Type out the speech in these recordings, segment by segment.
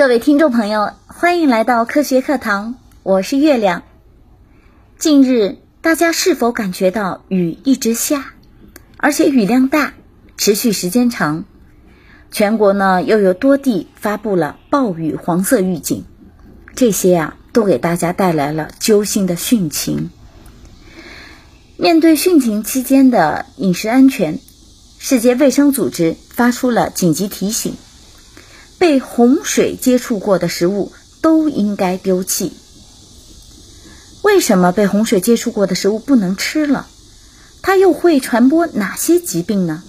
各位听众朋友，欢迎来到科学课堂，我是月亮。近日，大家是否感觉到雨一直下，而且雨量大，持续时间长？全国呢又有多地发布了暴雨黄色预警，这些啊都给大家带来了揪心的汛情。面对汛情期间的饮食安全，世界卫生组织发出了紧急提醒。被洪水接触过的食物都应该丢弃。为什么被洪水接触过的食物不能吃了？它又会传播哪些疾病呢？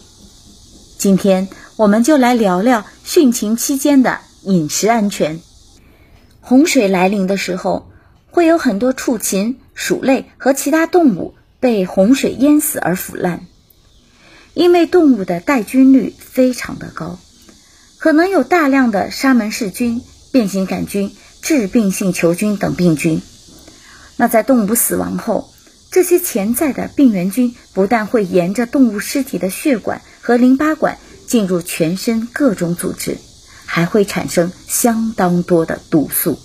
今天我们就来聊聊汛情期间的饮食安全。洪水来临的时候，会有很多畜禽、鼠类和其他动物被洪水淹死而腐烂，因为动物的带菌率非常的高。可能有大量的沙门氏菌、变形杆菌、致病性球菌等病菌。那在动物死亡后，这些潜在的病原菌不但会沿着动物尸体的血管和淋巴管进入全身各种组织，还会产生相当多的毒素。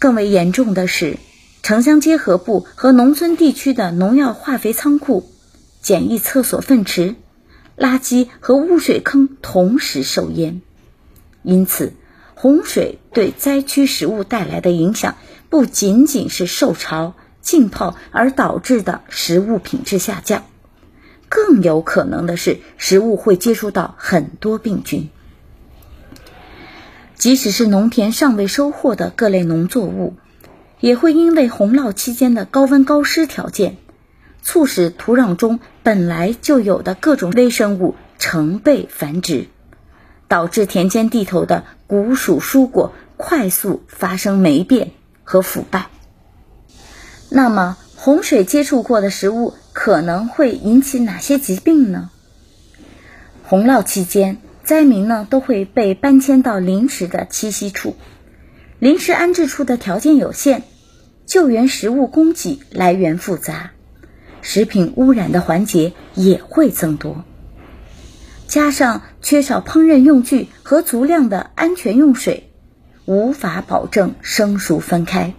更为严重的是，城乡结合部和农村地区的农药化肥仓库、简易厕所粪池。垃圾和污水坑同时受淹，因此洪水对灾区食物带来的影响不仅仅是受潮浸泡而导致的食物品质下降，更有可能的是食物会接触到很多病菌。即使是农田尚未收获的各类农作物，也会因为洪涝期间的高温高湿条件。促使土壤中本来就有的各种微生物成倍繁殖，导致田间地头的谷薯蔬果快速发生霉变和腐败。那么，洪水接触过的食物可能会引起哪些疾病呢？洪涝期间，灾民呢都会被搬迁到临时的栖息处，临时安置处的条件有限，救援食物供给来源复杂。食品污染的环节也会增多，加上缺少烹饪用具和足量的安全用水，无法保证生熟分开。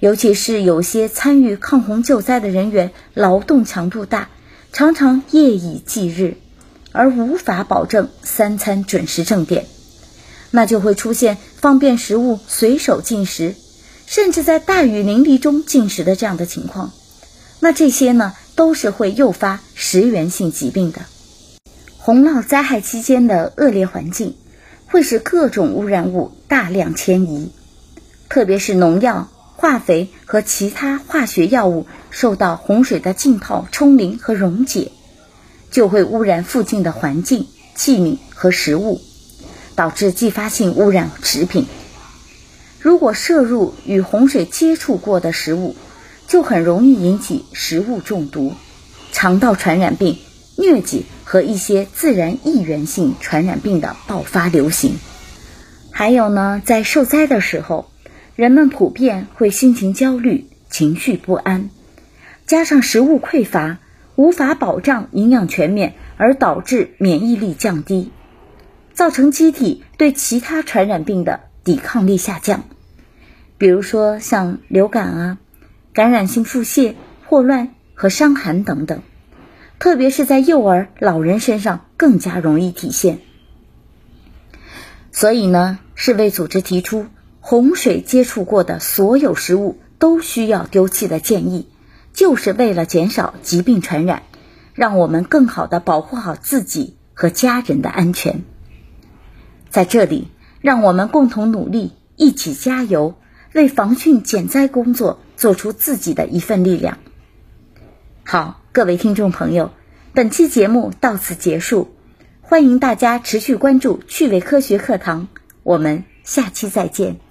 尤其是有些参与抗洪救灾的人员，劳动强度大，常常夜以继日，而无法保证三餐准时正点，那就会出现方便食物随手进食，甚至在大雨淋漓中进食的这样的情况。那这些呢，都是会诱发食源性疾病的。洪涝灾害期间的恶劣环境，会使各种污染物大量迁移，特别是农药、化肥和其他化学药物受到洪水的浸泡、冲淋和溶解，就会污染附近的环境、器皿和食物，导致继发性污染食品。如果摄入与洪水接触过的食物，就很容易引起食物中毒、肠道传染病、疟疾和一些自然易源性传染病的爆发流行。还有呢，在受灾的时候，人们普遍会心情焦虑、情绪不安，加上食物匮乏，无法保障营养全面，而导致免疫力降低，造成机体对其他传染病的抵抗力下降，比如说像流感啊。感染性腹泻、霍乱和伤寒等等，特别是在幼儿、老人身上更加容易体现。所以呢，世卫组织提出，洪水接触过的所有食物都需要丢弃的建议，就是为了减少疾病传染，让我们更好的保护好自己和家人的安全。在这里，让我们共同努力，一起加油，为防汛减灾工作。做出自己的一份力量。好，各位听众朋友，本期节目到此结束，欢迎大家持续关注趣味科学课堂，我们下期再见。